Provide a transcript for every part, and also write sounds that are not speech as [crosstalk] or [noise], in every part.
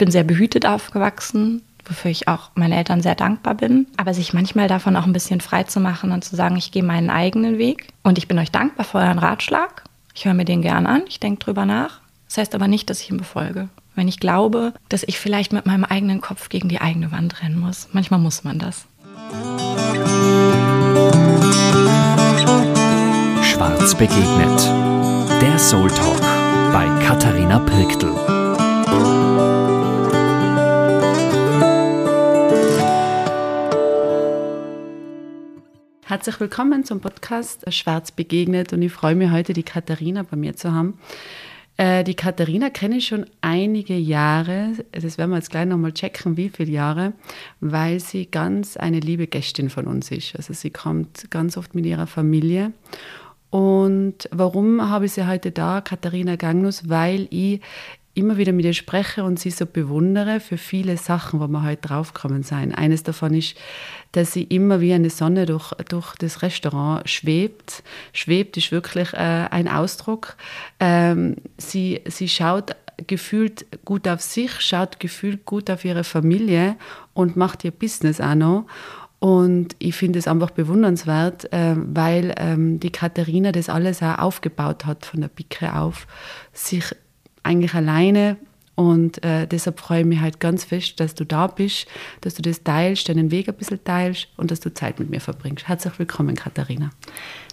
bin sehr behütet aufgewachsen, wofür ich auch meinen Eltern sehr dankbar bin. Aber sich manchmal davon auch ein bisschen frei zu machen und zu sagen, ich gehe meinen eigenen Weg. Und ich bin euch dankbar für euren Ratschlag. Ich höre mir den gern an, ich denke drüber nach. Das heißt aber nicht, dass ich ihn befolge. Wenn ich glaube, dass ich vielleicht mit meinem eigenen Kopf gegen die eigene Wand rennen muss. Manchmal muss man das. Schwarz begegnet. Der Soul Talk bei Katharina Pirktl. Herzlich willkommen zum Podcast Schwarz begegnet und ich freue mich heute, die Katharina bei mir zu haben. Äh, die Katharina kenne ich schon einige Jahre, das werden wir jetzt gleich nochmal checken, wie viele Jahre, weil sie ganz eine liebe Gästin von uns ist. Also sie kommt ganz oft mit ihrer Familie. Und warum habe ich sie heute da, Katharina Gangnus? Weil ich immer wieder mit ihr spreche und sie so bewundere für viele Sachen, wo wir heute draufgekommen sein. Eines davon ist, dass sie immer wie eine Sonne durch, durch das Restaurant schwebt. Schwebt ist wirklich äh, ein Ausdruck. Ähm, sie, sie schaut gefühlt gut auf sich, schaut gefühlt gut auf ihre Familie und macht ihr Business auch noch. Und ich finde es einfach bewundernswert, äh, weil ähm, die Katharina das alles auch aufgebaut hat, von der Pike auf, sich eigentlich alleine und äh, deshalb freue ich mich halt ganz fest, dass du da bist, dass du das teilst, deinen Weg ein bisschen teilst und dass du Zeit mit mir verbringst. Herzlich willkommen, Katharina.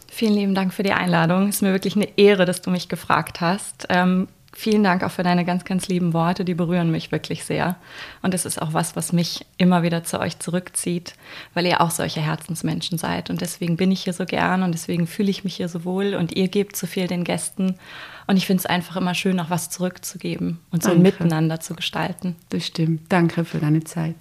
Vielen lieben Dank für die Einladung. Es ist mir wirklich eine Ehre, dass du mich gefragt hast. Ähm, Vielen Dank auch für deine ganz, ganz lieben Worte. Die berühren mich wirklich sehr. Und es ist auch was, was mich immer wieder zu euch zurückzieht, weil ihr auch solche Herzensmenschen seid. Und deswegen bin ich hier so gern und deswegen fühle ich mich hier so wohl und ihr gebt so viel den Gästen. Und ich finde es einfach immer schön, auch was zurückzugeben und so ein Miteinander zu gestalten. Das stimmt. Danke für deine Zeit.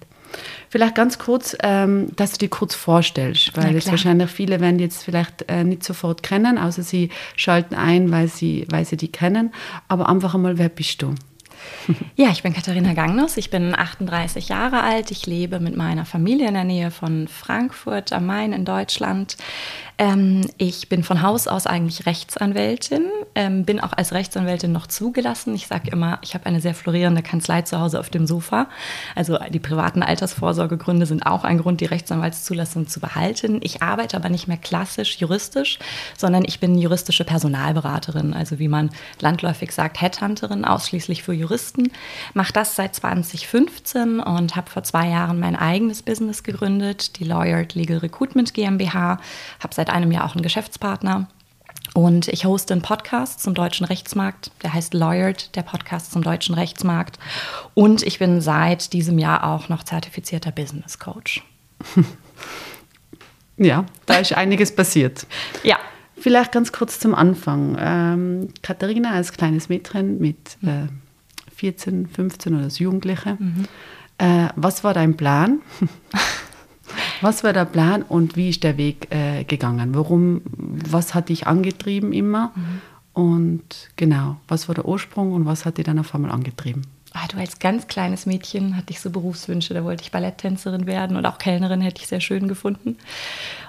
Vielleicht ganz kurz, ähm, dass du dir kurz vorstellst, weil jetzt wahrscheinlich viele werden jetzt vielleicht äh, nicht sofort kennen, außer sie schalten ein, weil sie, weil sie die kennen. Aber einfach einmal, wer bist du? [laughs] Ja, ich bin Katharina Gangnus, ich bin 38 Jahre alt, ich lebe mit meiner Familie in der Nähe von Frankfurt am Main in Deutschland. Ähm, ich bin von Haus aus eigentlich Rechtsanwältin, ähm, bin auch als Rechtsanwältin noch zugelassen. Ich sage immer, ich habe eine sehr florierende Kanzlei zu Hause auf dem Sofa. Also die privaten Altersvorsorgegründe sind auch ein Grund, die Rechtsanwaltszulassung zu behalten. Ich arbeite aber nicht mehr klassisch juristisch, sondern ich bin juristische Personalberaterin, also wie man landläufig sagt, Headhunterin, ausschließlich für Juristen. Mache das seit 2015 und habe vor zwei Jahren mein eigenes Business gegründet, die Lawyered Legal Recruitment GmbH. Habe seit seit einem Jahr auch einen Geschäftspartner. Und ich hoste einen Podcast zum deutschen Rechtsmarkt, der heißt Lawyered, der Podcast zum deutschen Rechtsmarkt. Und ich bin seit diesem Jahr auch noch zertifizierter Business Coach. [laughs] Ja, da ist einiges passiert. Ja. Vielleicht ganz kurz zum Anfang. Ähm, Katharina als kleines Mädchen mit äh, 14, 15 oder als Jugendliche. Mhm. Äh, was war dein Plan? [laughs] Was war der Plan und wie ist der Weg äh, gegangen? Warum, was hat dich angetrieben immer? Mhm. Und genau, was war der Ursprung und was hat dich dann auf einmal angetrieben? Ah, du als ganz kleines Mädchen hatte ich so Berufswünsche, da wollte ich Balletttänzerin werden und auch Kellnerin hätte ich sehr schön gefunden.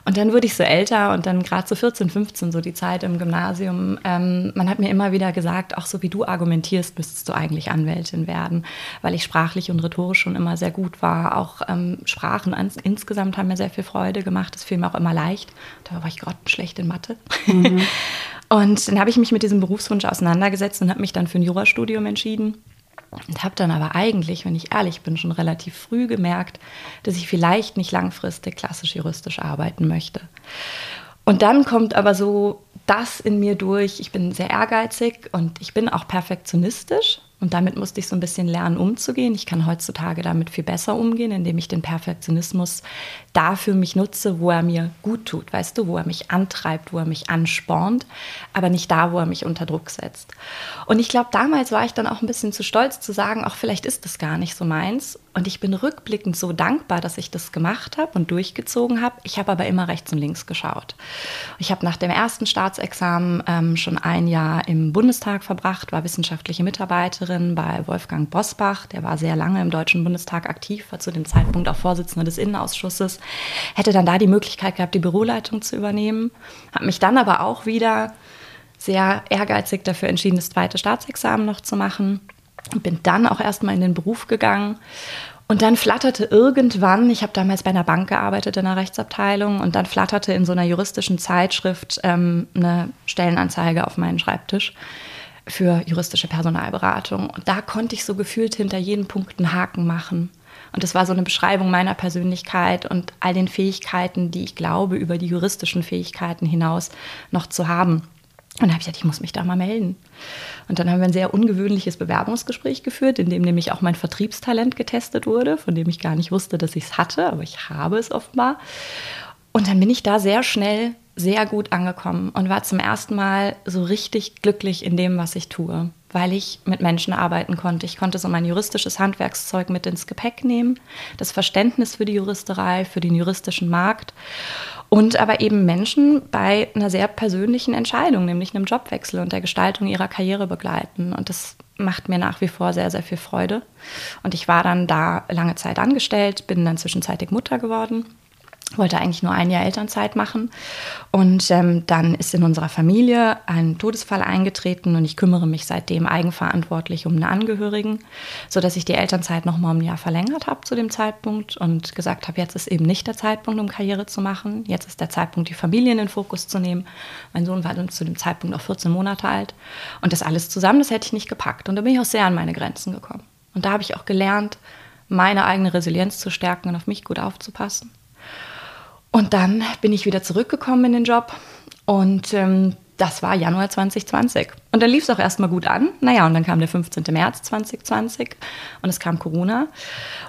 Und dann wurde ich so älter und dann gerade so 14, 15, so die Zeit im Gymnasium. Ähm, man hat mir immer wieder gesagt, auch so wie du argumentierst, müsstest du eigentlich Anwältin werden, weil ich sprachlich und rhetorisch schon immer sehr gut war. Auch ähm, Sprachen ans, insgesamt haben mir sehr viel Freude gemacht. Das fiel mir auch immer leicht. Da war ich grottenschlecht in Mathe. Mhm. [laughs] und dann habe ich mich mit diesem Berufswunsch auseinandergesetzt und habe mich dann für ein Jurastudium entschieden. Und habe dann aber eigentlich, wenn ich ehrlich bin, schon relativ früh gemerkt, dass ich vielleicht nicht langfristig klassisch juristisch arbeiten möchte. Und dann kommt aber so das in mir durch. Ich bin sehr ehrgeizig und ich bin auch perfektionistisch. Und damit musste ich so ein bisschen lernen, umzugehen. Ich kann heutzutage damit viel besser umgehen, indem ich den Perfektionismus dafür mich nutze, wo er mir gut tut, weißt du, wo er mich antreibt, wo er mich anspornt, aber nicht da, wo er mich unter Druck setzt. Und ich glaube, damals war ich dann auch ein bisschen zu stolz zu sagen, auch vielleicht ist das gar nicht so meins. Und ich bin rückblickend so dankbar, dass ich das gemacht habe und durchgezogen habe. Ich habe aber immer rechts und links geschaut. Ich habe nach dem ersten Staatsexamen ähm, schon ein Jahr im Bundestag verbracht, war wissenschaftliche Mitarbeiterin bei Wolfgang Bosbach. Der war sehr lange im Deutschen Bundestag aktiv, war zu dem Zeitpunkt auch Vorsitzender des Innenausschusses. Hätte dann da die Möglichkeit gehabt, die Büroleitung zu übernehmen. Habe mich dann aber auch wieder sehr ehrgeizig dafür entschieden, das zweite Staatsexamen noch zu machen Bin dann auch erstmal in den Beruf gegangen und dann flatterte irgendwann, ich habe damals bei einer Bank gearbeitet in der Rechtsabteilung, und dann flatterte in so einer juristischen Zeitschrift ähm, eine Stellenanzeige auf meinen Schreibtisch für juristische Personalberatung. Und da konnte ich so gefühlt hinter jedem Punkt einen Haken machen. Und das war so eine Beschreibung meiner Persönlichkeit und all den Fähigkeiten, die ich glaube, über die juristischen Fähigkeiten hinaus noch zu haben. Und dann habe ich gesagt, ich muss mich da mal melden. Und dann haben wir ein sehr ungewöhnliches Bewerbungsgespräch geführt, in dem nämlich auch mein Vertriebstalent getestet wurde, von dem ich gar nicht wusste, dass ich es hatte, aber ich habe es offenbar. Und dann bin ich da sehr schnell sehr gut angekommen und war zum ersten Mal so richtig glücklich in dem, was ich tue, weil ich mit Menschen arbeiten konnte. Ich konnte so mein juristisches Handwerkszeug mit ins Gepäck nehmen, das Verständnis für die Juristerei, für den juristischen Markt und aber eben Menschen bei einer sehr persönlichen Entscheidung, nämlich einem Jobwechsel und der Gestaltung ihrer Karriere begleiten. Und das macht mir nach wie vor sehr, sehr viel Freude. Und ich war dann da lange Zeit angestellt, bin dann zwischenzeitig Mutter geworden wollte eigentlich nur ein Jahr Elternzeit machen. Und ähm, dann ist in unserer Familie ein Todesfall eingetreten und ich kümmere mich seitdem eigenverantwortlich um einen Angehörigen, sodass ich die Elternzeit nochmal um ein Jahr verlängert habe zu dem Zeitpunkt und gesagt habe, jetzt ist eben nicht der Zeitpunkt, um Karriere zu machen. Jetzt ist der Zeitpunkt, die Familie in den Fokus zu nehmen. Mein Sohn war dann zu dem Zeitpunkt auch 14 Monate alt. Und das alles zusammen, das hätte ich nicht gepackt. Und da bin ich auch sehr an meine Grenzen gekommen. Und da habe ich auch gelernt, meine eigene Resilienz zu stärken und auf mich gut aufzupassen. Und dann bin ich wieder zurückgekommen in den Job und ähm, das war Januar 2020. Und dann lief es auch erstmal gut an. Naja, und dann kam der 15. März 2020 und es kam Corona.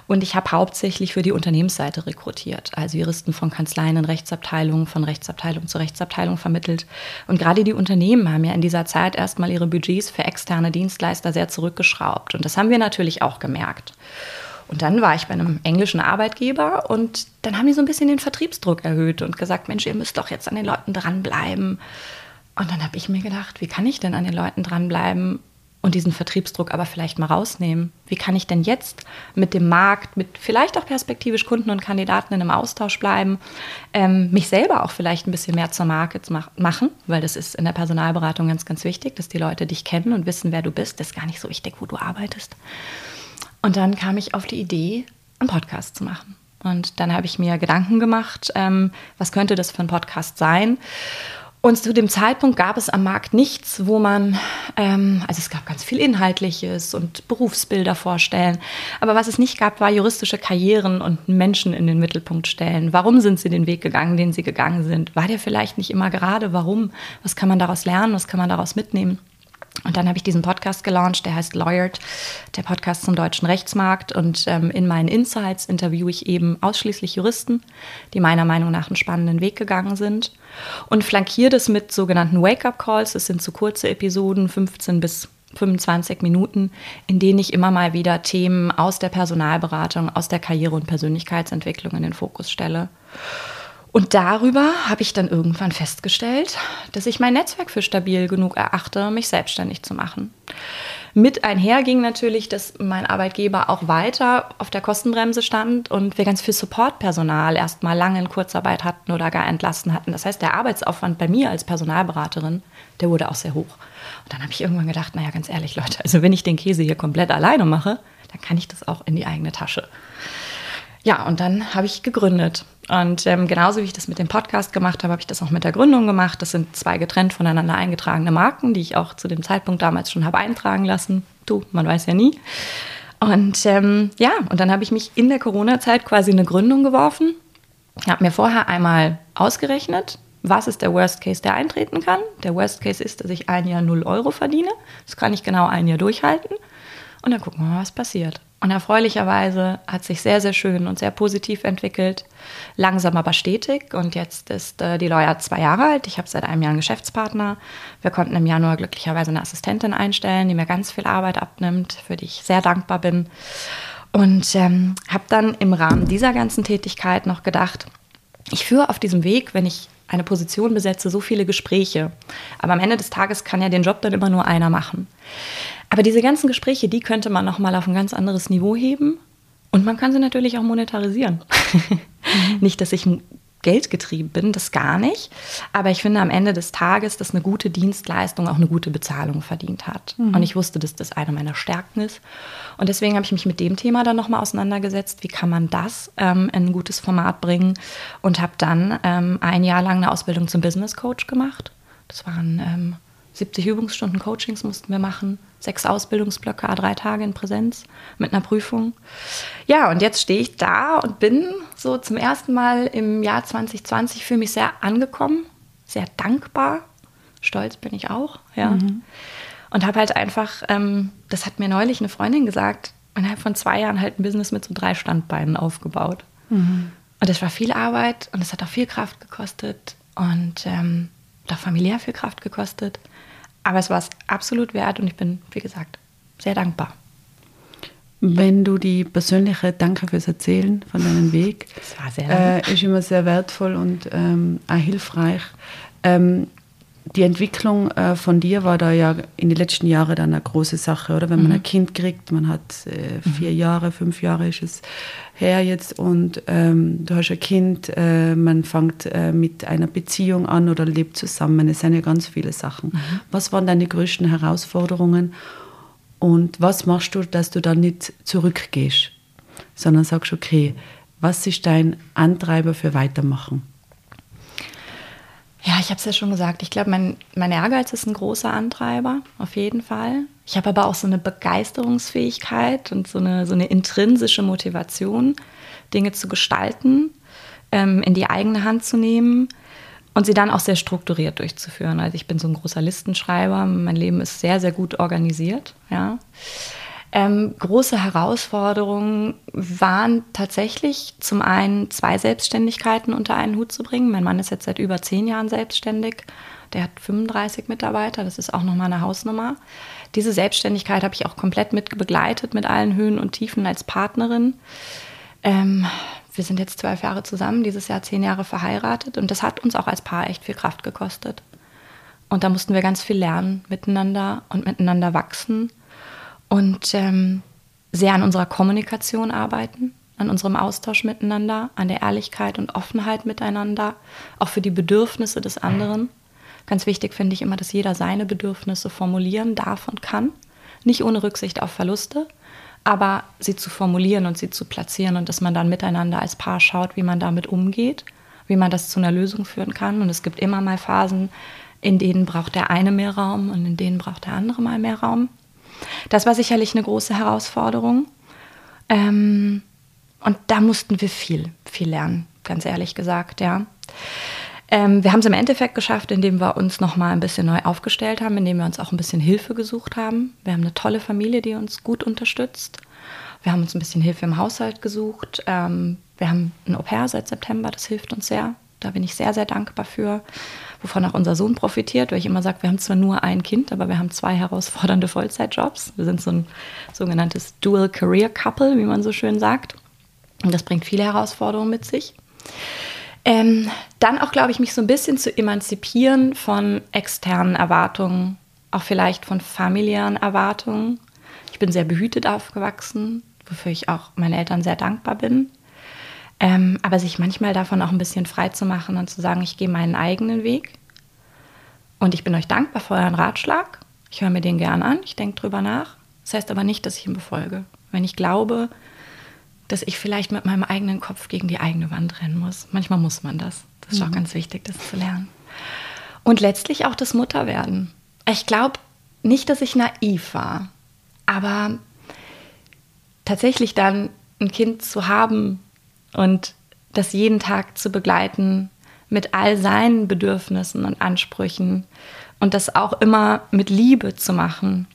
Und ich habe hauptsächlich für die Unternehmensseite rekrutiert, also Juristen von Kanzleien in Rechtsabteilungen, von Rechtsabteilung zu Rechtsabteilung vermittelt. Und gerade die Unternehmen haben ja in dieser Zeit erstmal ihre Budgets für externe Dienstleister sehr zurückgeschraubt. Und das haben wir natürlich auch gemerkt. Und dann war ich bei einem englischen Arbeitgeber und dann haben die so ein bisschen den Vertriebsdruck erhöht und gesagt, Mensch, ihr müsst doch jetzt an den Leuten dranbleiben. Und dann habe ich mir gedacht, wie kann ich denn an den Leuten dranbleiben und diesen Vertriebsdruck aber vielleicht mal rausnehmen? Wie kann ich denn jetzt mit dem Markt, mit vielleicht auch perspektivisch Kunden und Kandidaten in einem Austausch bleiben, ähm, mich selber auch vielleicht ein bisschen mehr zur Marke machen, weil das ist in der Personalberatung ganz, ganz wichtig, dass die Leute dich kennen und wissen, wer du bist. Das ist gar nicht so wichtig, wo du arbeitest. Und dann kam ich auf die Idee, einen Podcast zu machen. Und dann habe ich mir Gedanken gemacht, ähm, was könnte das für ein Podcast sein? Und zu dem Zeitpunkt gab es am Markt nichts, wo man, ähm, also es gab ganz viel Inhaltliches und Berufsbilder vorstellen. Aber was es nicht gab, war juristische Karrieren und Menschen in den Mittelpunkt stellen. Warum sind sie den Weg gegangen, den sie gegangen sind? War der vielleicht nicht immer gerade? Warum? Was kann man daraus lernen? Was kann man daraus mitnehmen? Und dann habe ich diesen Podcast gelauncht, der heißt Lawyered, der Podcast zum deutschen Rechtsmarkt. Und ähm, in meinen Insights interviewe ich eben ausschließlich Juristen, die meiner Meinung nach einen spannenden Weg gegangen sind. Und flankiere das mit sogenannten Wake-up-Calls. Das sind zu so kurze Episoden, 15 bis 25 Minuten, in denen ich immer mal wieder Themen aus der Personalberatung, aus der Karriere- und Persönlichkeitsentwicklung in den Fokus stelle. Und darüber habe ich dann irgendwann festgestellt, dass ich mein Netzwerk für stabil genug erachte, mich selbstständig zu machen. Mit einher ging natürlich, dass mein Arbeitgeber auch weiter auf der Kostenbremse stand und wir ganz viel Supportpersonal erstmal lange in Kurzarbeit hatten oder gar entlassen hatten. Das heißt, der Arbeitsaufwand bei mir als Personalberaterin, der wurde auch sehr hoch. Und dann habe ich irgendwann gedacht, naja, ganz ehrlich, Leute, also wenn ich den Käse hier komplett alleine mache, dann kann ich das auch in die eigene Tasche. Ja, und dann habe ich gegründet. Und ähm, genauso wie ich das mit dem Podcast gemacht habe, habe ich das auch mit der Gründung gemacht. Das sind zwei getrennt voneinander eingetragene Marken, die ich auch zu dem Zeitpunkt damals schon habe eintragen lassen. Du, man weiß ja nie. Und ähm, ja, und dann habe ich mich in der Corona-Zeit quasi eine Gründung geworfen. Ich habe mir vorher einmal ausgerechnet, was ist der Worst Case, der eintreten kann. Der Worst Case ist, dass ich ein Jahr 0 Euro verdiene. Das kann ich genau ein Jahr durchhalten. Und dann gucken wir mal, was passiert. Und erfreulicherweise hat sich sehr, sehr schön und sehr positiv entwickelt. Langsam aber stetig. Und jetzt ist äh, die Lawyer zwei Jahre alt. Ich habe seit einem Jahr einen Geschäftspartner. Wir konnten im Januar glücklicherweise eine Assistentin einstellen, die mir ganz viel Arbeit abnimmt, für die ich sehr dankbar bin. Und ähm, habe dann im Rahmen dieser ganzen Tätigkeit noch gedacht, ich führe auf diesem Weg, wenn ich eine Position besetze, so viele Gespräche. Aber am Ende des Tages kann ja den Job dann immer nur einer machen. Aber diese ganzen Gespräche, die könnte man nochmal auf ein ganz anderes Niveau heben. Und man kann sie natürlich auch monetarisieren. Mhm. [laughs] Nicht, dass ich geldgetrieben bin, das gar nicht. Aber ich finde am Ende des Tages, dass eine gute Dienstleistung auch eine gute Bezahlung verdient hat. Mhm. Und ich wusste, dass das eine meiner Stärken ist. Und deswegen habe ich mich mit dem Thema dann nochmal auseinandergesetzt. Wie kann man das ähm, in ein gutes Format bringen? Und habe dann ähm, ein Jahr lang eine Ausbildung zum Business Coach gemacht. Das waren ähm, 70 Übungsstunden Coachings mussten wir machen, sechs Ausbildungsblöcke, drei Tage in Präsenz mit einer Prüfung. Ja, und jetzt stehe ich da und bin so zum ersten Mal im Jahr 2020 für mich sehr angekommen, sehr dankbar. Stolz bin ich auch, ja. Mhm. Und habe halt einfach, ähm, das hat mir neulich eine Freundin gesagt, innerhalb von zwei Jahren halt ein Business mit so drei Standbeinen aufgebaut. Mhm. Und das war viel Arbeit und es hat auch viel Kraft gekostet und ähm, auch familiär viel Kraft gekostet. Aber es war es absolut wert und ich bin, wie gesagt, sehr dankbar. Wenn du die persönliche Danke fürs Erzählen von deinem Weg, das war sehr äh, ist immer sehr wertvoll und ähm, auch hilfreich. Ähm, die Entwicklung äh, von dir war da ja in den letzten Jahren dann eine große Sache, oder? Wenn man mhm. ein Kind kriegt, man hat äh, vier mhm. Jahre, fünf Jahre ist es her jetzt und ähm, du hast ein Kind, äh, man fängt äh, mit einer Beziehung an oder lebt zusammen. Es sind ja ganz viele Sachen. Mhm. Was waren deine größten Herausforderungen und was machst du, dass du dann nicht zurückgehst, sondern sagst, okay, was ist dein Antreiber für Weitermachen? Ja, ich habe es ja schon gesagt. Ich glaube, mein, mein Ehrgeiz ist ein großer Antreiber, auf jeden Fall. Ich habe aber auch so eine Begeisterungsfähigkeit und so eine, so eine intrinsische Motivation, Dinge zu gestalten, ähm, in die eigene Hand zu nehmen und sie dann auch sehr strukturiert durchzuführen. Also ich bin so ein großer Listenschreiber. Mein Leben ist sehr, sehr gut organisiert. Ja. Ähm, große Herausforderungen waren tatsächlich zum einen zwei Selbstständigkeiten unter einen Hut zu bringen. Mein Mann ist jetzt seit über zehn Jahren selbstständig. Der hat 35 Mitarbeiter, das ist auch nochmal eine Hausnummer. Diese Selbstständigkeit habe ich auch komplett mit begleitet, mit allen Höhen und Tiefen als Partnerin. Ähm, wir sind jetzt zwölf Jahre zusammen, dieses Jahr zehn Jahre verheiratet und das hat uns auch als Paar echt viel Kraft gekostet. Und da mussten wir ganz viel lernen miteinander und miteinander wachsen und ähm, sehr an unserer Kommunikation arbeiten, an unserem Austausch miteinander, an der Ehrlichkeit und Offenheit miteinander, auch für die Bedürfnisse des anderen. Ganz wichtig finde ich immer, dass jeder seine Bedürfnisse formulieren darf und kann, nicht ohne Rücksicht auf Verluste, aber sie zu formulieren und sie zu platzieren und dass man dann miteinander als Paar schaut, wie man damit umgeht, wie man das zu einer Lösung führen kann. Und es gibt immer mal Phasen, in denen braucht der eine mehr Raum und in denen braucht der andere mal mehr Raum. Das war sicherlich eine große Herausforderung. Ähm, und da mussten wir viel, viel lernen, ganz ehrlich gesagt, ja. Ähm, wir haben es im Endeffekt geschafft, indem wir uns nochmal ein bisschen neu aufgestellt haben, indem wir uns auch ein bisschen Hilfe gesucht haben. Wir haben eine tolle Familie, die uns gut unterstützt. Wir haben uns ein bisschen Hilfe im Haushalt gesucht. Ähm, wir haben ein Au-pair seit September, das hilft uns sehr. Da bin ich sehr, sehr dankbar für wovon auch unser Sohn profitiert, weil ich immer sage, wir haben zwar nur ein Kind, aber wir haben zwei herausfordernde Vollzeitjobs. Wir sind so ein sogenanntes Dual Career Couple, wie man so schön sagt. Und das bringt viele Herausforderungen mit sich. Ähm, dann auch, glaube ich, mich so ein bisschen zu emanzipieren von externen Erwartungen, auch vielleicht von familiären Erwartungen. Ich bin sehr behütet aufgewachsen, wofür ich auch meinen Eltern sehr dankbar bin. Ähm, aber sich manchmal davon auch ein bisschen frei zu machen und zu sagen, ich gehe meinen eigenen Weg. Und ich bin euch dankbar für euren Ratschlag. Ich höre mir den gern an, ich denke drüber nach. Das heißt aber nicht, dass ich ihn befolge. Wenn ich glaube, dass ich vielleicht mit meinem eigenen Kopf gegen die eigene Wand rennen muss. Manchmal muss man das. Das ist mhm. auch ganz wichtig, das zu lernen. Und letztlich auch das Mutterwerden. Ich glaube nicht, dass ich naiv war, aber tatsächlich dann ein Kind zu haben, und das jeden Tag zu begleiten mit all seinen Bedürfnissen und Ansprüchen und das auch immer mit Liebe zu machen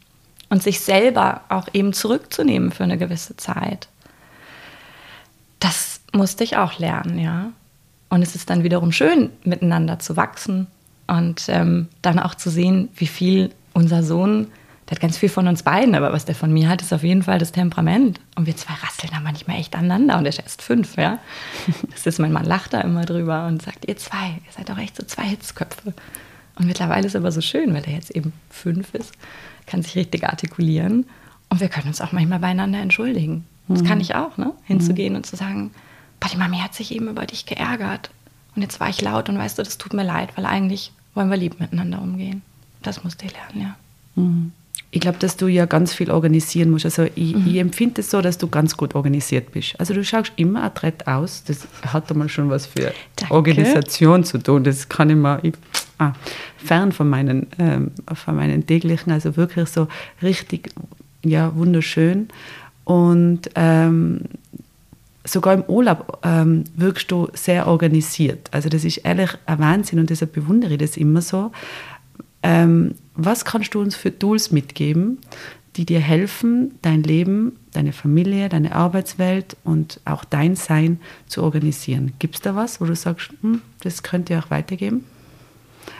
und sich selber auch eben zurückzunehmen für eine gewisse Zeit. Das musste ich auch lernen, ja. Und es ist dann wiederum schön, miteinander zu wachsen und ähm, dann auch zu sehen, wie viel unser Sohn der hat ganz viel von uns beiden, aber was der von mir hat, ist auf jeden Fall das Temperament. Und wir zwei rasseln da manchmal echt aneinander und er ist erst fünf, ja. [laughs] Das ist, mein Mann lacht da immer drüber und sagt, ihr zwei, ihr seid doch echt so zwei Hitzköpfe. Und mittlerweile ist es aber so schön, weil er jetzt eben fünf ist, kann sich richtig artikulieren. Und wir können uns auch manchmal beieinander entschuldigen. Das mhm. kann ich auch, ne? Hinzugehen mhm. und zu sagen, die Mami hat sich eben über dich geärgert. Und jetzt war ich laut und weißt du, das tut mir leid, weil eigentlich wollen wir lieb miteinander umgehen. Das musste ich lernen, ja. Mhm. Ich glaube, dass du ja ganz viel organisieren musst. Also ich, mhm. ich empfinde es so, dass du ganz gut organisiert bist. Also du schaust immer adrett aus. Das hat einmal schon was für Danke. Organisation zu tun. Das kann ich mal ich, ah, fern von meinen, ähm, von meinen täglichen, also wirklich so richtig, ja, wunderschön. Und ähm, sogar im Urlaub ähm, wirkst du sehr organisiert. Also das ist ehrlich ein Wahnsinn und deshalb bewundere ich das immer so. Ähm, was kannst du uns für Tools mitgeben, die dir helfen, dein Leben, deine Familie, deine Arbeitswelt und auch dein Sein zu organisieren? Gibt es da was, wo du sagst, hm, das könnt ihr auch weitergeben?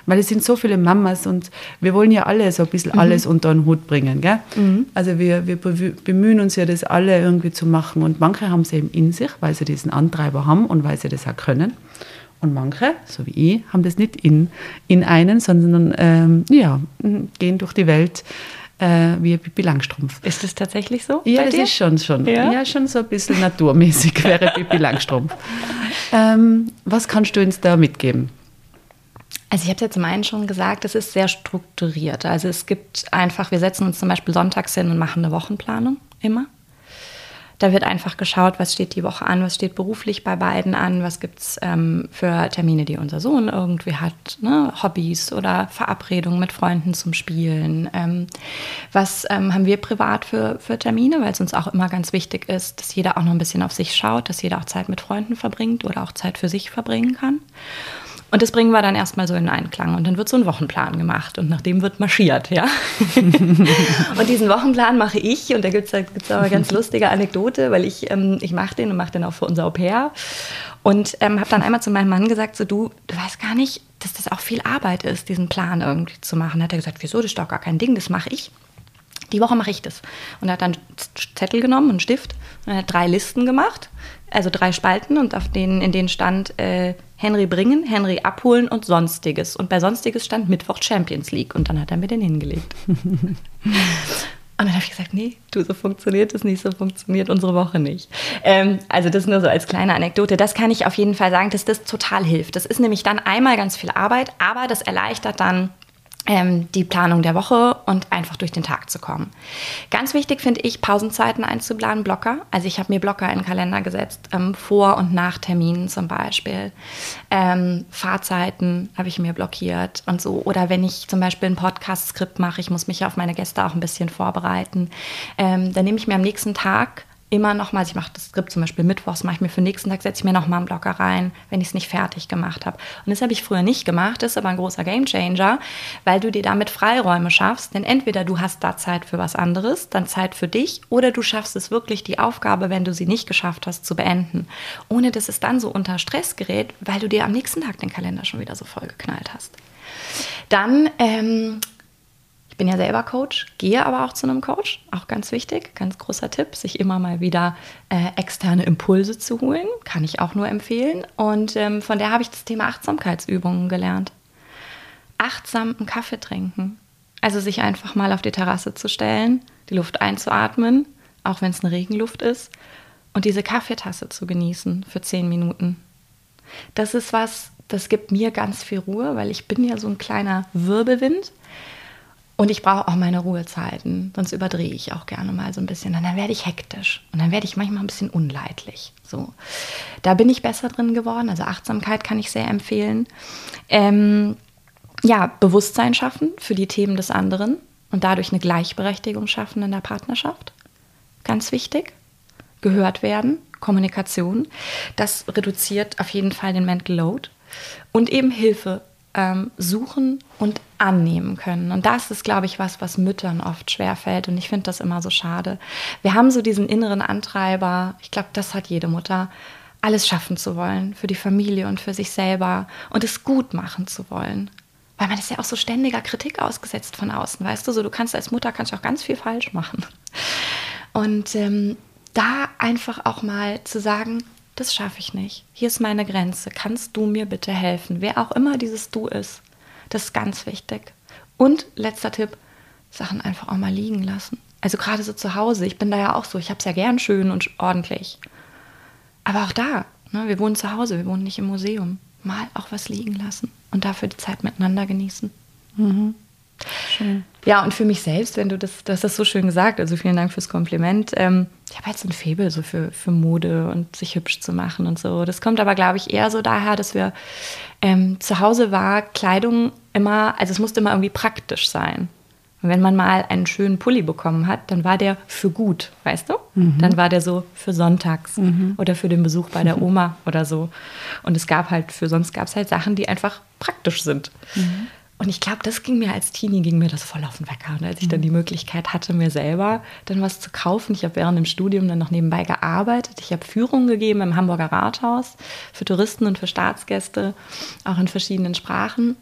Weil es sind so viele Mamas und wir wollen ja alle so ein bisschen mhm. alles unter den Hut bringen. Gell? Mhm. Also wir, wir bemühen uns ja, das alle irgendwie zu machen. Und manche haben es eben in sich, weil sie diesen Antreiber haben und weil sie das auch können. Und manche, so wie ich, haben das nicht in, in einen, sondern ähm, ja, gehen durch die Welt äh, wie Pippi Langstrumpf. Ist das tatsächlich so? Ja, das dir? ist schon, schon. Ja? ja? schon so ein bisschen naturmäßig wäre Pippi Langstrumpf. [laughs] Ähm, was kannst du uns da mitgeben? Also ich habe ja zum einen schon gesagt, es ist sehr strukturiert. Also es gibt einfach, wir setzen uns zum Beispiel sonntags hin und machen eine Wochenplanung immer. Da wird einfach geschaut, was steht die Woche an, was steht beruflich bei beiden an, was gibt es ähm, für Termine, die unser Sohn irgendwie hat, ne? Hobbys oder Verabredungen mit Freunden zum Spielen. Ähm, was ähm, haben wir privat für, für Termine, weil es uns auch immer ganz wichtig ist, dass jeder auch noch ein bisschen auf sich schaut, dass jeder auch Zeit mit Freunden verbringt oder auch Zeit für sich verbringen kann. Und das bringen wir dann erstmal so in Einklang. Und dann wird so ein Wochenplan gemacht und nach dem wird marschiert, ja. [laughs] und diesen Wochenplan mache ich und da gibt es gibt's aber eine ganz lustige Anekdote, weil ich, ähm, ich mache den und mache den auch für unser Au pair. Und ähm, habe dann einmal zu meinem Mann gesagt, so du, du weißt gar nicht, dass das auch viel Arbeit ist, diesen Plan irgendwie zu machen. Hat er gesagt, wieso, das ist doch gar kein Ding, das mache ich. Die Woche mache ich das. Und er hat dann einen Zettel genommen, einen Stift, und er hat drei Listen gemacht, also drei Spalten und auf denen, in denen stand äh, Henry bringen, Henry abholen und Sonstiges. Und bei Sonstiges stand Mittwoch Champions League. Und dann hat er mir den hingelegt. [laughs] und dann habe ich gesagt, nee, du, so funktioniert es nicht, so funktioniert unsere Woche nicht. Ähm, also das nur so als kleine Anekdote. Das kann ich auf jeden Fall sagen, dass das total hilft. Das ist nämlich dann einmal ganz viel Arbeit, aber das erleichtert dann die Planung der Woche und einfach durch den Tag zu kommen. Ganz wichtig finde ich, Pausenzeiten einzuplanen, Blocker. Also ich habe mir Blocker in den Kalender gesetzt, ähm, vor und nach Terminen zum Beispiel. Ähm, Fahrzeiten habe ich mir blockiert und so. Oder wenn ich zum Beispiel ein Podcast-Skript mache, ich muss mich auf meine Gäste auch ein bisschen vorbereiten, ähm, dann nehme ich mir am nächsten Tag immer nochmal, also ich mache das Skript zum Beispiel mittwochs, mache ich mir für den nächsten Tag, setze ich mir nochmal einen Blocker rein, wenn ich es nicht fertig gemacht habe. Und das habe ich früher nicht gemacht, das ist aber ein großer Gamechanger, weil du dir damit Freiräume schaffst, denn entweder du hast da Zeit für was anderes, dann Zeit für dich, oder du schaffst es wirklich, die Aufgabe, wenn du sie nicht geschafft hast, zu beenden, ohne dass es dann so unter Stress gerät, weil du dir am nächsten Tag den Kalender schon wieder so voll geknallt hast. Dann ähm, ich bin ja selber Coach, gehe aber auch zu einem Coach, auch ganz wichtig, ganz großer Tipp, sich immer mal wieder äh, externe Impulse zu holen, kann ich auch nur empfehlen. Und ähm, von der habe ich das Thema Achtsamkeitsübungen gelernt. Achtsam einen Kaffee trinken, also sich einfach mal auf die Terrasse zu stellen, die Luft einzuatmen, auch wenn es eine Regenluft ist, und diese Kaffeetasse zu genießen für zehn Minuten. Das ist was, das gibt mir ganz viel Ruhe, weil ich bin ja so ein kleiner Wirbelwind. Und ich brauche auch meine Ruhezeiten, sonst überdrehe ich auch gerne mal so ein bisschen. Und dann werde ich hektisch und dann werde ich manchmal ein bisschen unleidlich. So, da bin ich besser drin geworden. Also Achtsamkeit kann ich sehr empfehlen. Ähm, ja, Bewusstsein schaffen für die Themen des anderen und dadurch eine Gleichberechtigung schaffen in der Partnerschaft. Ganz wichtig. Gehört werden, Kommunikation. Das reduziert auf jeden Fall den Mental Load. Und eben Hilfe ähm, suchen und annehmen können. Und das ist, glaube ich, was, was Müttern oft schwerfällt. Und ich finde das immer so schade. Wir haben so diesen inneren Antreiber, ich glaube, das hat jede Mutter, alles schaffen zu wollen für die Familie und für sich selber und es gut machen zu wollen. Weil man ist ja auch so ständiger Kritik ausgesetzt von außen, weißt du? So, du kannst als Mutter kannst auch ganz viel falsch machen. Und ähm, da einfach auch mal zu sagen, das schaffe ich nicht. Hier ist meine Grenze. Kannst du mir bitte helfen? Wer auch immer dieses Du ist. Das ist ganz wichtig. Und letzter Tipp, Sachen einfach auch mal liegen lassen. Also gerade so zu Hause, ich bin da ja auch so, ich habe es ja gern schön und ordentlich. Aber auch da, ne, wir wohnen zu Hause, wir wohnen nicht im Museum. mal auch was liegen lassen und dafür die Zeit miteinander genießen. Mhm. Schön. Ja, und für mich selbst, wenn du das, das hast so schön gesagt, also vielen Dank fürs Kompliment. Ähm, ich habe halt so ein Faible so für, für Mode und sich hübsch zu machen und so. Das kommt aber, glaube ich, eher so daher, dass wir ähm, zu Hause war Kleidung immer, also es musste immer irgendwie praktisch sein. Und wenn man mal einen schönen Pulli bekommen hat, dann war der für gut, weißt du? Mhm. Dann war der so für sonntags mhm. oder für den Besuch bei der Oma oder so. Und es gab halt, für sonst gab es halt Sachen, die einfach praktisch sind. Mhm. Und ich glaube, das ging mir als Teenie, ging mir das voll auf den Wecker. Und als ich dann die Möglichkeit hatte, mir selber dann was zu kaufen, ich habe während dem Studium dann noch nebenbei gearbeitet. Ich habe Führungen gegeben im Hamburger Rathaus für Touristen und für Staatsgäste, auch in verschiedenen Sprachen.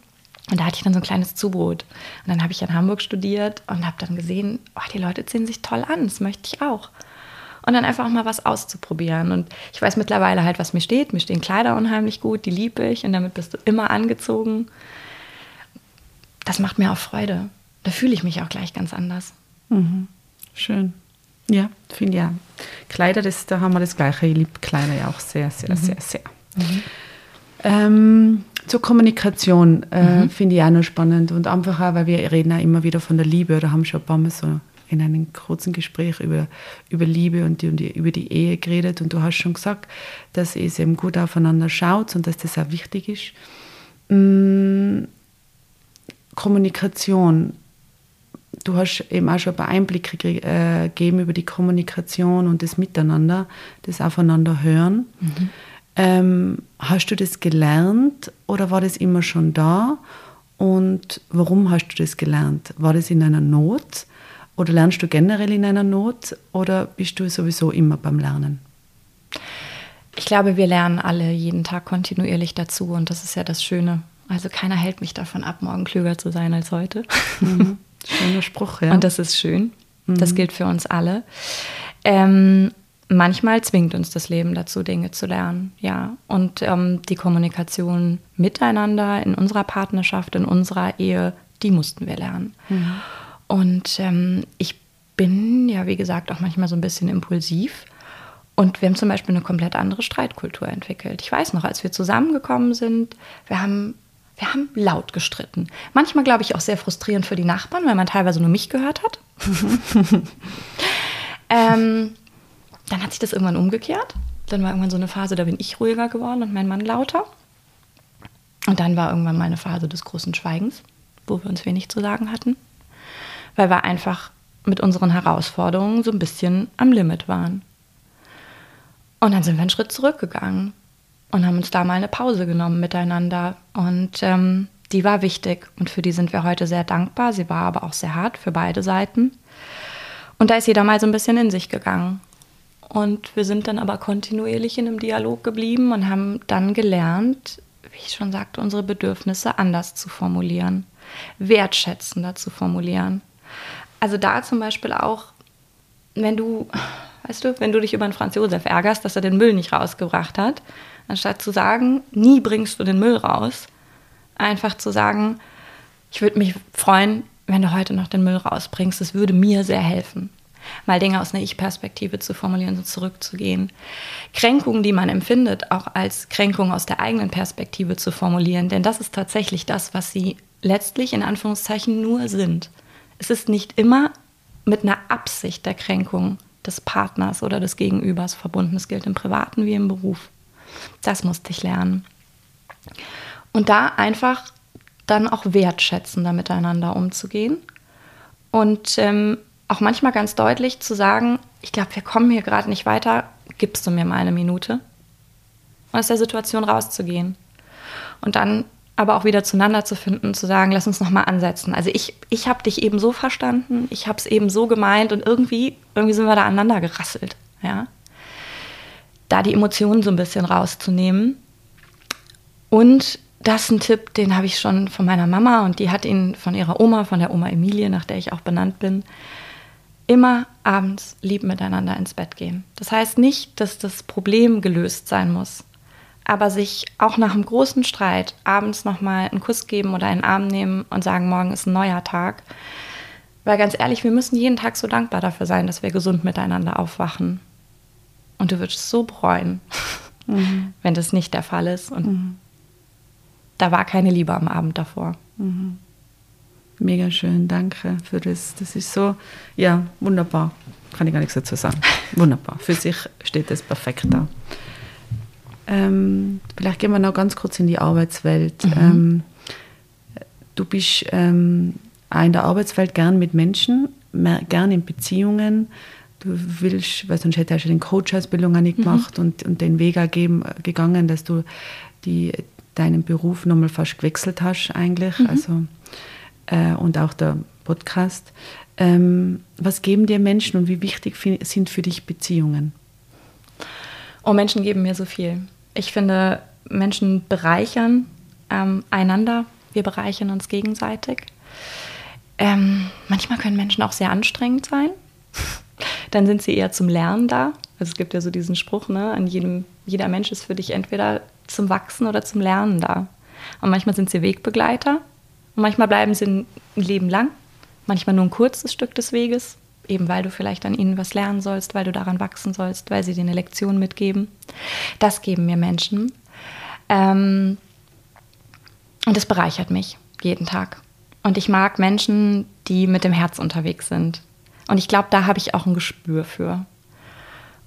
Und da hatte ich dann so ein kleines Zubrot. Und dann habe ich in Hamburg studiert und habe dann gesehen, oh, die Leute ziehen sich toll an, das möchte ich auch. Und dann einfach mal was auszuprobieren. Und ich weiß mittlerweile halt, was mir steht. Mir stehen Kleider unheimlich gut, die liebe ich und damit bist du immer angezogen das macht mir auch Freude. Da fühle ich mich auch gleich ganz anders. Mhm. Schön. Ja, finde ja. Kleider, das, da haben wir das Gleiche. Ich liebe Kleider ja auch sehr, sehr, mhm. sehr, sehr. Mhm. Ähm, zur Kommunikation äh, mhm. finde ich auch noch spannend und einfach auch, weil wir reden ja immer wieder von der Liebe oder haben schon ein paar Mal so in einem kurzen Gespräch über, über Liebe und, die, und die, über die Ehe geredet und du hast schon gesagt, dass es eben gut aufeinander schaut und dass das auch wichtig ist. Mm, Kommunikation. Du hast eben auch schon ein paar Einblicke äh, gegeben über die Kommunikation und das Miteinander, das Aufeinander hören. Mhm. Ähm, hast du das gelernt oder war das immer schon da? Und warum hast du das gelernt? War das in einer Not? Oder lernst du generell in einer Not? Oder bist du sowieso immer beim Lernen? Ich glaube, wir lernen alle jeden Tag kontinuierlich dazu und das ist ja das Schöne. Also keiner hält mich davon ab, morgen klüger zu sein als heute. Mhm. [laughs] Schöner Spruch, ja. Und das ist schön. Mhm. Das gilt für uns alle. Ähm, manchmal zwingt uns das Leben dazu, Dinge zu lernen, ja. Und ähm, die Kommunikation miteinander in unserer Partnerschaft, in unserer Ehe, die mussten wir lernen. Mhm. Und ähm, ich bin ja, wie gesagt, auch manchmal so ein bisschen impulsiv. Und wir haben zum Beispiel eine komplett andere Streitkultur entwickelt. Ich weiß noch, als wir zusammengekommen sind, wir haben wir haben laut gestritten. Manchmal, glaube ich, auch sehr frustrierend für die Nachbarn, weil man teilweise nur mich gehört hat. [laughs] ähm, dann hat sich das irgendwann umgekehrt. Dann war irgendwann so eine Phase, da bin ich ruhiger geworden und mein Mann lauter. Und dann war irgendwann mal eine Phase des großen Schweigens, wo wir uns wenig zu sagen hatten, weil wir einfach mit unseren Herausforderungen so ein bisschen am Limit waren. Und dann sind wir einen Schritt zurückgegangen und haben uns da mal eine Pause genommen miteinander. Und ähm, die war wichtig und für die sind wir heute sehr dankbar. Sie war aber auch sehr hart für beide Seiten. Und da ist jeder mal so ein bisschen in sich gegangen. Und wir sind dann aber kontinuierlich in einem Dialog geblieben und haben dann gelernt, wie ich schon sagte, unsere Bedürfnisse anders zu formulieren, wertschätzender zu formulieren. Also da zum Beispiel auch, wenn du, weißt du, wenn du dich über einen Franz Josef ärgerst, dass er den Müll nicht rausgebracht hat, Anstatt zu sagen, nie bringst du den Müll raus, einfach zu sagen, ich würde mich freuen, wenn du heute noch den Müll rausbringst. Das würde mir sehr helfen. Mal Dinge aus einer Ich-Perspektive zu formulieren und zurückzugehen. Kränkungen, die man empfindet, auch als Kränkung aus der eigenen Perspektive zu formulieren. Denn das ist tatsächlich das, was sie letztlich in Anführungszeichen nur sind. Es ist nicht immer mit einer Absicht der Kränkung des Partners oder des Gegenübers verbunden. Das gilt im Privaten wie im Beruf. Das musste ich lernen. Und da einfach dann auch wertschätzender miteinander umzugehen und ähm, auch manchmal ganz deutlich zu sagen, ich glaube, wir kommen hier gerade nicht weiter, gibst du mir mal eine Minute? Und aus der Situation rauszugehen. Und dann aber auch wieder zueinander zu finden, zu sagen, lass uns nochmal ansetzen. Also ich, ich habe dich eben so verstanden, ich habe es eben so gemeint und irgendwie, irgendwie sind wir da aneinander gerasselt. Ja? Da die Emotionen so ein bisschen rauszunehmen. Und das ist ein Tipp, den habe ich schon von meiner Mama und die hat ihn von ihrer Oma, von der Oma Emilie, nach der ich auch benannt bin. Immer abends lieb miteinander ins Bett gehen. Das heißt nicht, dass das Problem gelöst sein muss, aber sich auch nach einem großen Streit abends nochmal einen Kuss geben oder einen Arm nehmen und sagen, morgen ist ein neuer Tag. Weil ganz ehrlich, wir müssen jeden Tag so dankbar dafür sein, dass wir gesund miteinander aufwachen. Und du würdest so bereuen, mhm. wenn das nicht der Fall ist. Und mhm. da war keine Liebe am Abend davor. Mhm. Mega schön, danke für das. Das ist so, ja, wunderbar. Kann ich gar nichts dazu sagen. Wunderbar. Für sich steht das perfekt da. Ähm, vielleicht gehen wir noch ganz kurz in die Arbeitswelt. Mhm. Ähm, du bist ähm, in der Arbeitswelt gern mit Menschen, gern in Beziehungen. Du willst, weil sonst hätte du den Coach-Ausbildung auch nicht mhm. gemacht mhm. und, und den Weg ergeben, gegangen, dass du die, deinen Beruf nochmal fast gewechselt hast eigentlich. Mhm. Also, äh, und auch der Podcast. Ähm, was geben dir Menschen und wie wichtig sind für dich Beziehungen? Oh, Menschen geben mir so viel. Ich finde, Menschen bereichern ähm, einander. Wir bereichern uns gegenseitig. Ähm, manchmal können Menschen auch sehr anstrengend sein. Dann sind sie eher zum Lernen da. Also es gibt ja so diesen Spruch, ne, an jedem, jeder Mensch ist für dich entweder zum Wachsen oder zum Lernen da. Und manchmal sind sie Wegbegleiter und manchmal bleiben sie ein Leben lang, manchmal nur ein kurzes Stück des Weges eben weil du vielleicht an ihnen was lernen sollst, weil du daran wachsen sollst, weil sie dir eine Lektion mitgeben. Das geben mir Menschen. Ähm, und das bereichert mich jeden Tag. Und ich mag Menschen, die mit dem Herz unterwegs sind. Und ich glaube, da habe ich auch ein Gespür für.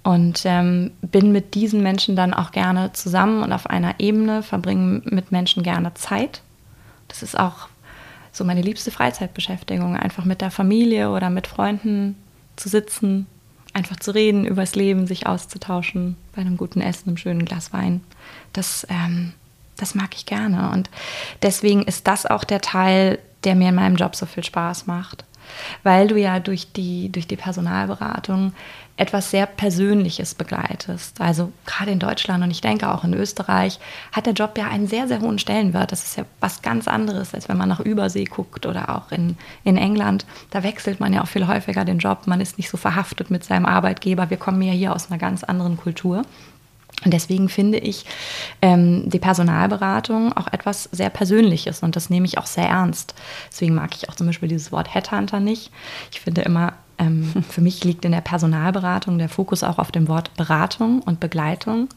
Und ähm, bin mit diesen Menschen dann auch gerne zusammen und auf einer Ebene, verbringe mit Menschen gerne Zeit. Das ist auch so meine liebste Freizeitbeschäftigung, einfach mit der Familie oder mit Freunden zu sitzen, einfach zu reden über das Leben, sich auszutauschen bei einem guten Essen, einem schönen Glas Wein. Das, ähm, das mag ich gerne. Und deswegen ist das auch der Teil, der mir in meinem Job so viel Spaß macht. Weil du ja durch die, durch die Personalberatung etwas sehr Persönliches begleitest. Also gerade in Deutschland und ich denke auch in Österreich hat der Job ja einen sehr, sehr hohen Stellenwert. Das ist ja was ganz anderes, als wenn man nach Übersee guckt oder auch in, in England. Da wechselt man ja auch viel häufiger den Job. Man ist nicht so verhaftet mit seinem Arbeitgeber. Wir kommen ja hier aus einer ganz anderen Kultur. Und deswegen finde ich ähm, die Personalberatung auch etwas sehr Persönliches und das nehme ich auch sehr ernst. Deswegen mag ich auch zum Beispiel dieses Wort Headhunter nicht. Ich finde immer, ähm, [laughs] für mich liegt in der Personalberatung der Fokus auch auf dem Wort Beratung und Begleitung.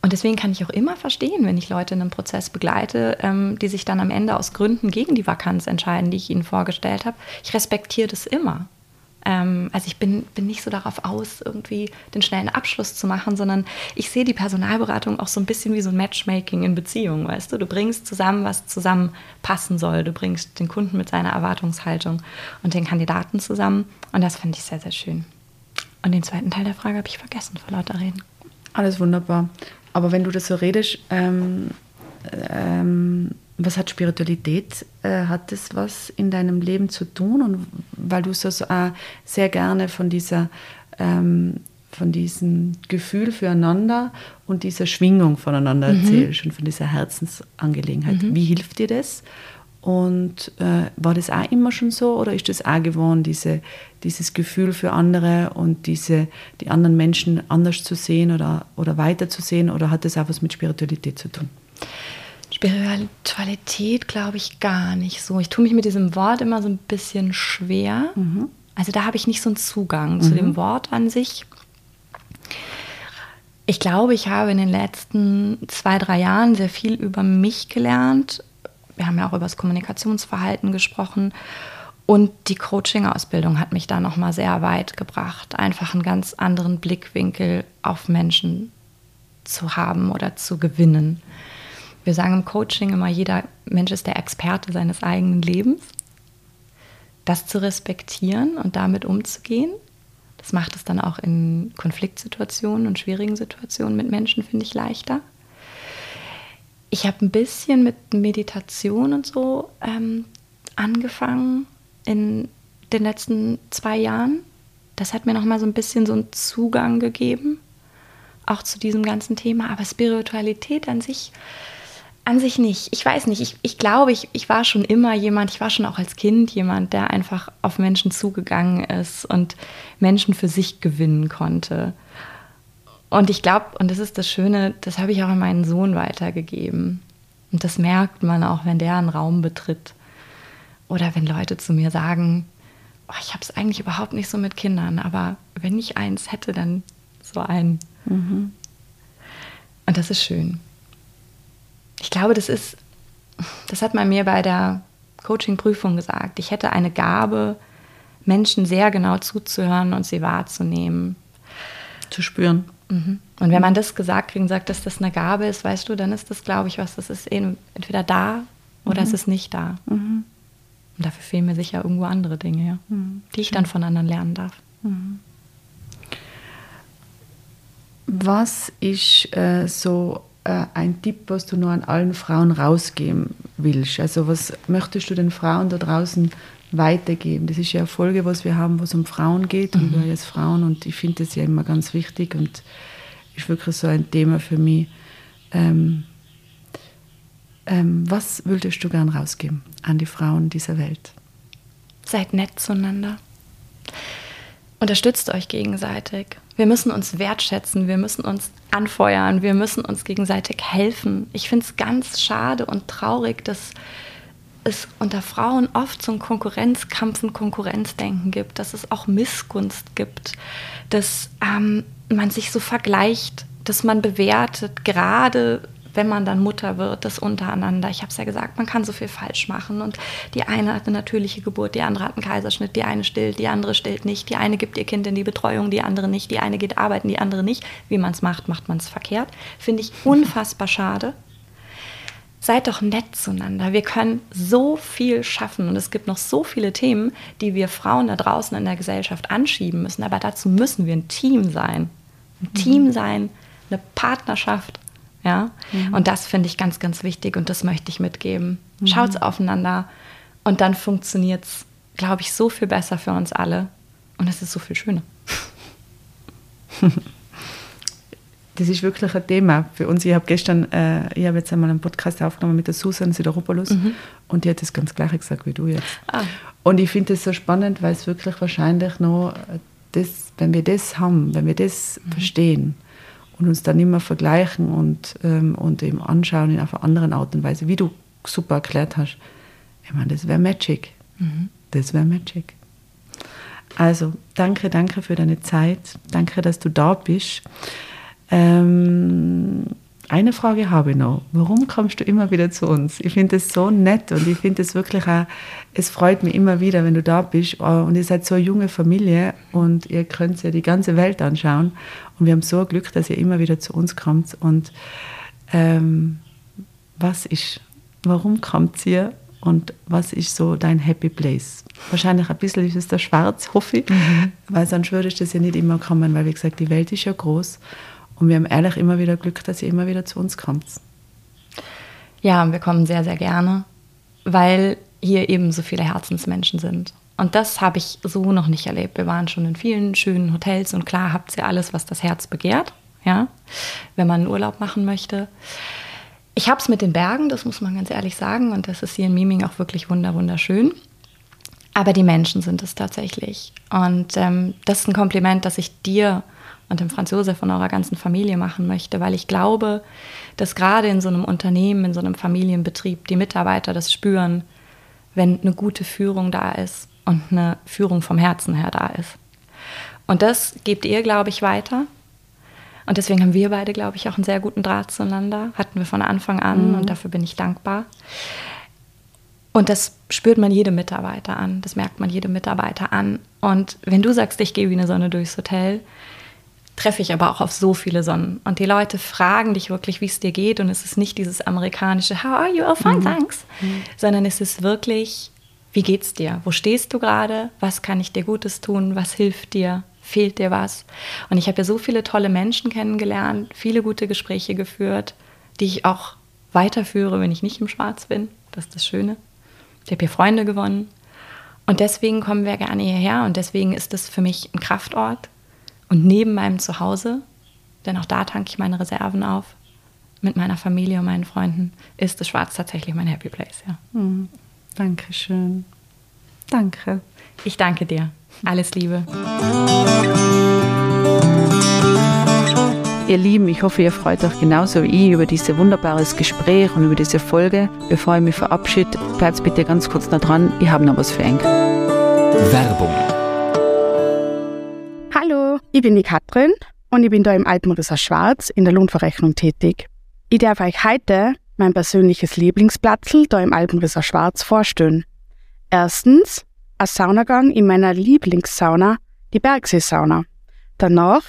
Und deswegen kann ich auch immer verstehen, wenn ich Leute in einem Prozess begleite, ähm, die sich dann am Ende aus Gründen gegen die Vakanz entscheiden, die ich ihnen vorgestellt habe. Ich respektiere das immer. Ähm, also ich bin, bin nicht so darauf aus, irgendwie den schnellen Abschluss zu machen, sondern ich sehe die Personalberatung auch so ein bisschen wie so ein Matchmaking in Beziehungen, weißt du? Du bringst zusammen, was zusammenpassen soll. Du bringst den Kunden mit seiner Erwartungshaltung und den Kandidaten zusammen. Und das finde ich sehr, sehr schön. Und den zweiten Teil der Frage habe ich vergessen vor lauter Reden. Alles wunderbar. Aber wenn du das so redest, ähm, ähm, was hat Spiritualität? Äh, hat das was in deinem Leben zu tun? Und weil du so äh, sehr gerne von dieser ähm, von diesem Gefühl füreinander und dieser Schwingung voneinander mhm. erzählst und von dieser Herzensangelegenheit. Mhm. Wie hilft dir das? Und äh, war das auch immer schon so oder ist das auch geworden, diese, dieses Gefühl für andere und diese, die anderen Menschen anders zu sehen oder, oder weiter zu sehen oder hat das auch was mit Spiritualität zu tun? Spiritualität glaube ich gar nicht so. Ich tue mich mit diesem Wort immer so ein bisschen schwer. Mhm. Also da habe ich nicht so einen Zugang mhm. zu dem Wort an sich. Ich glaube, ich habe in den letzten zwei, drei Jahren sehr viel über mich gelernt. Wir haben ja auch über das Kommunikationsverhalten gesprochen. Und die Coaching-Ausbildung hat mich da nochmal sehr weit gebracht, einfach einen ganz anderen Blickwinkel auf Menschen zu haben oder zu gewinnen. Wir sagen im Coaching immer, jeder Mensch ist der Experte seines eigenen Lebens. Das zu respektieren und damit umzugehen, das macht es dann auch in Konfliktsituationen und schwierigen Situationen mit Menschen, finde ich, leichter. Ich habe ein bisschen mit Meditation und so ähm, angefangen in den letzten zwei Jahren. Das hat mir noch mal so ein bisschen so einen Zugang gegeben, auch zu diesem ganzen Thema. Aber Spiritualität an sich an sich nicht. Ich weiß nicht. Ich, ich glaube, ich, ich war schon immer jemand, ich war schon auch als Kind jemand, der einfach auf Menschen zugegangen ist und Menschen für sich gewinnen konnte. Und ich glaube, und das ist das Schöne, das habe ich auch an meinen Sohn weitergegeben. Und das merkt man auch, wenn der einen Raum betritt. Oder wenn Leute zu mir sagen, oh, ich habe es eigentlich überhaupt nicht so mit Kindern, aber wenn ich eins hätte, dann so einen. Mhm. Und das ist schön ich glaube, das ist das hat man mir bei der Coaching-Prüfung gesagt. Ich hätte eine Gabe, Menschen sehr genau zuzuhören und sie wahrzunehmen. Zu spüren. Mhm. Und wenn man das gesagt kriegt und sagt, dass das eine Gabe ist, weißt du, dann ist das, glaube ich, was, das ist entweder da oder mhm. es ist nicht da. Mhm. Und dafür fehlen mir sicher irgendwo andere Dinge, ja, mhm. die ich dann von anderen lernen darf. Mhm. Was ist äh, so äh, ein Tipp, was du nur an allen Frauen rausgeben willst? Also was möchtest du den Frauen da draußen weitergeben? Das ist ja eine Folge, was wir haben, was um Frauen geht und mhm. wir als Frauen und ich finde das ja immer ganz wichtig und ist wirklich so ein Thema für mich. Ähm, ähm, was würdest du gern rausgeben an die Frauen dieser Welt? Seid nett zueinander. Unterstützt euch gegenseitig. Wir müssen uns wertschätzen, wir müssen uns anfeuern, wir müssen uns gegenseitig helfen. Ich finde es ganz schade und traurig, dass es unter Frauen oft so Konkurrenzkampf und Konkurrenzdenken gibt, dass es auch Missgunst gibt, dass ähm, man sich so vergleicht, dass man bewertet, gerade wenn man dann Mutter wird, das untereinander. Ich habe es ja gesagt, man kann so viel falsch machen. Und die eine hat eine natürliche Geburt, die andere hat einen Kaiserschnitt, die eine stillt, die andere stillt nicht, die eine gibt ihr Kind in die Betreuung, die andere nicht, die eine geht arbeiten, die andere nicht. Wie man es macht, macht man es verkehrt. Finde ich unfassbar schade. Seid doch nett zueinander. Wir können so viel schaffen und es gibt noch so viele Themen, die wir Frauen da draußen in der Gesellschaft anschieben müssen. Aber dazu müssen wir ein Team sein. Ein mhm. Team sein, eine Partnerschaft ja? Mhm. Und das finde ich ganz, ganz wichtig und das möchte ich mitgeben. Mhm. Schaut's aufeinander und dann funktioniert es, glaube ich, so viel besser für uns alle. Und es ist so viel schöner. [laughs] das ist wirklich ein Thema für uns. Ich habe gestern, äh, ich habe jetzt einmal einen Podcast aufgenommen mit der Susan Sideropoulos mhm. und die hat das ganz gleiche gesagt wie du jetzt. Ah. Und ich finde es so spannend, weil es wirklich wahrscheinlich noch das, wenn wir das haben, wenn wir das mhm. verstehen, und uns dann immer vergleichen und, ähm, und eben anschauen in einer anderen Art und Weise, wie du super erklärt hast. Ich meine, das wäre Magic. Mhm. Das wäre Magic. Also, danke, danke für deine Zeit. Danke, dass du da bist. Ähm, eine Frage habe ich noch. Warum kommst du immer wieder zu uns? Ich finde es so nett und ich finde es wirklich auch, es freut mich immer wieder, wenn du da bist. Oh, und ihr seid so eine junge Familie und ihr könnt ja die ganze Welt anschauen. Und wir haben so Glück, dass ihr immer wieder zu uns kommt. Und ähm, was ist, warum kommt ihr und was ist so dein Happy Place? Wahrscheinlich ein bisschen ist es der Schwarz, hoffe ich, mhm. weil sonst würde ich das ja nicht immer kommen, weil wie gesagt, die Welt ist ja groß und wir haben ehrlich immer wieder Glück, dass ihr immer wieder zu uns kommt. Ja, wir kommen sehr, sehr gerne, weil hier eben so viele Herzensmenschen sind. Und das habe ich so noch nicht erlebt. Wir waren schon in vielen schönen Hotels und klar habt ihr alles, was das Herz begehrt, ja, wenn man einen Urlaub machen möchte. Ich habe es mit den Bergen, das muss man ganz ehrlich sagen, und das ist hier in Miming auch wirklich wunderschön. Aber die Menschen sind es tatsächlich. Und ähm, das ist ein Kompliment, das ich dir und dem Franz Josef und eurer ganzen Familie machen möchte, weil ich glaube, dass gerade in so einem Unternehmen, in so einem Familienbetrieb die Mitarbeiter das spüren, wenn eine gute Führung da ist und eine Führung vom Herzen her da ist. Und das gebt ihr, glaube ich, weiter. Und deswegen haben wir beide, glaube ich, auch einen sehr guten Draht zueinander. Hatten wir von Anfang an mhm. und dafür bin ich dankbar. Und das spürt man jedem Mitarbeiter an, das merkt man jedem Mitarbeiter an. Und wenn du sagst, ich gehe wie eine Sonne durchs Hotel, treffe ich aber auch auf so viele Sonnen. Und die Leute fragen dich wirklich, wie es dir geht. Und es ist nicht dieses amerikanische How are you? Oh, fine, mhm. thanks. Mhm. Sondern es ist wirklich, wie geht's dir? Wo stehst du gerade? Was kann ich dir Gutes tun? Was hilft dir? Fehlt dir was? Und ich habe ja so viele tolle Menschen kennengelernt, viele gute Gespräche geführt, die ich auch weiterführe, wenn ich nicht im Schwarz bin. Das ist das Schöne. Ich habe hier Freunde gewonnen. Und deswegen kommen wir gerne hierher und deswegen ist es für mich ein Kraftort und neben meinem Zuhause, denn auch da tanke ich meine Reserven auf, mit meiner Familie und meinen Freunden, ist das Schwarz tatsächlich mein Happy Place. Ja. Mhm. Dankeschön. Danke. Ich danke dir. Alles Liebe. Ihr Lieben, ich hoffe, ihr freut euch genauso wie ich über dieses wunderbares Gespräch und über diese Folge. Bevor ich mich verabschiede, bleibt bitte ganz kurz da dran. Ich habe noch was für euch. Werbung ich bin die Katrin und ich bin da im Alpenrisser Schwarz in der Lohnverrechnung tätig. Ich darf euch heute mein persönliches Lieblingsplatzel da im Alpenresort Schwarz vorstellen. Erstens ein Saunagang in meiner Lieblingssauna, die Bergseesauna. Danach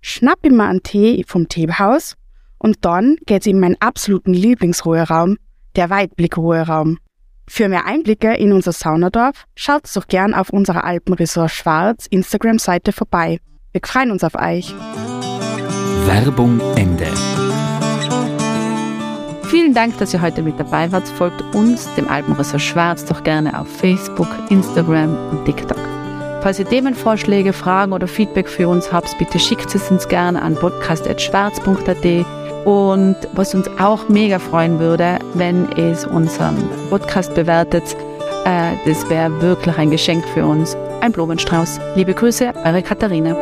schnapp ich mir einen Tee vom Teehaus und dann geht's in meinen absoluten Lieblingsruheraum, der Weitblickruheraum. Für mehr Einblicke in unser Saunadorf schaut doch gern auf unserer Alpenresort Schwarz Instagram-Seite vorbei. Wir freuen uns auf euch. Werbung Ende. Vielen Dank, dass ihr heute mit dabei wart. Folgt uns, dem Alpenresort Schwarz, doch gerne auf Facebook, Instagram und TikTok. Falls ihr Themenvorschläge, Fragen oder Feedback für uns habt, bitte schickt es uns gerne an podcast.schwarz.at. Und was uns auch mega freuen würde, wenn es unseren Podcast bewertet, äh, das wäre wirklich ein Geschenk für uns. Ein Blumenstrauß. Liebe Grüße, eure Katharina.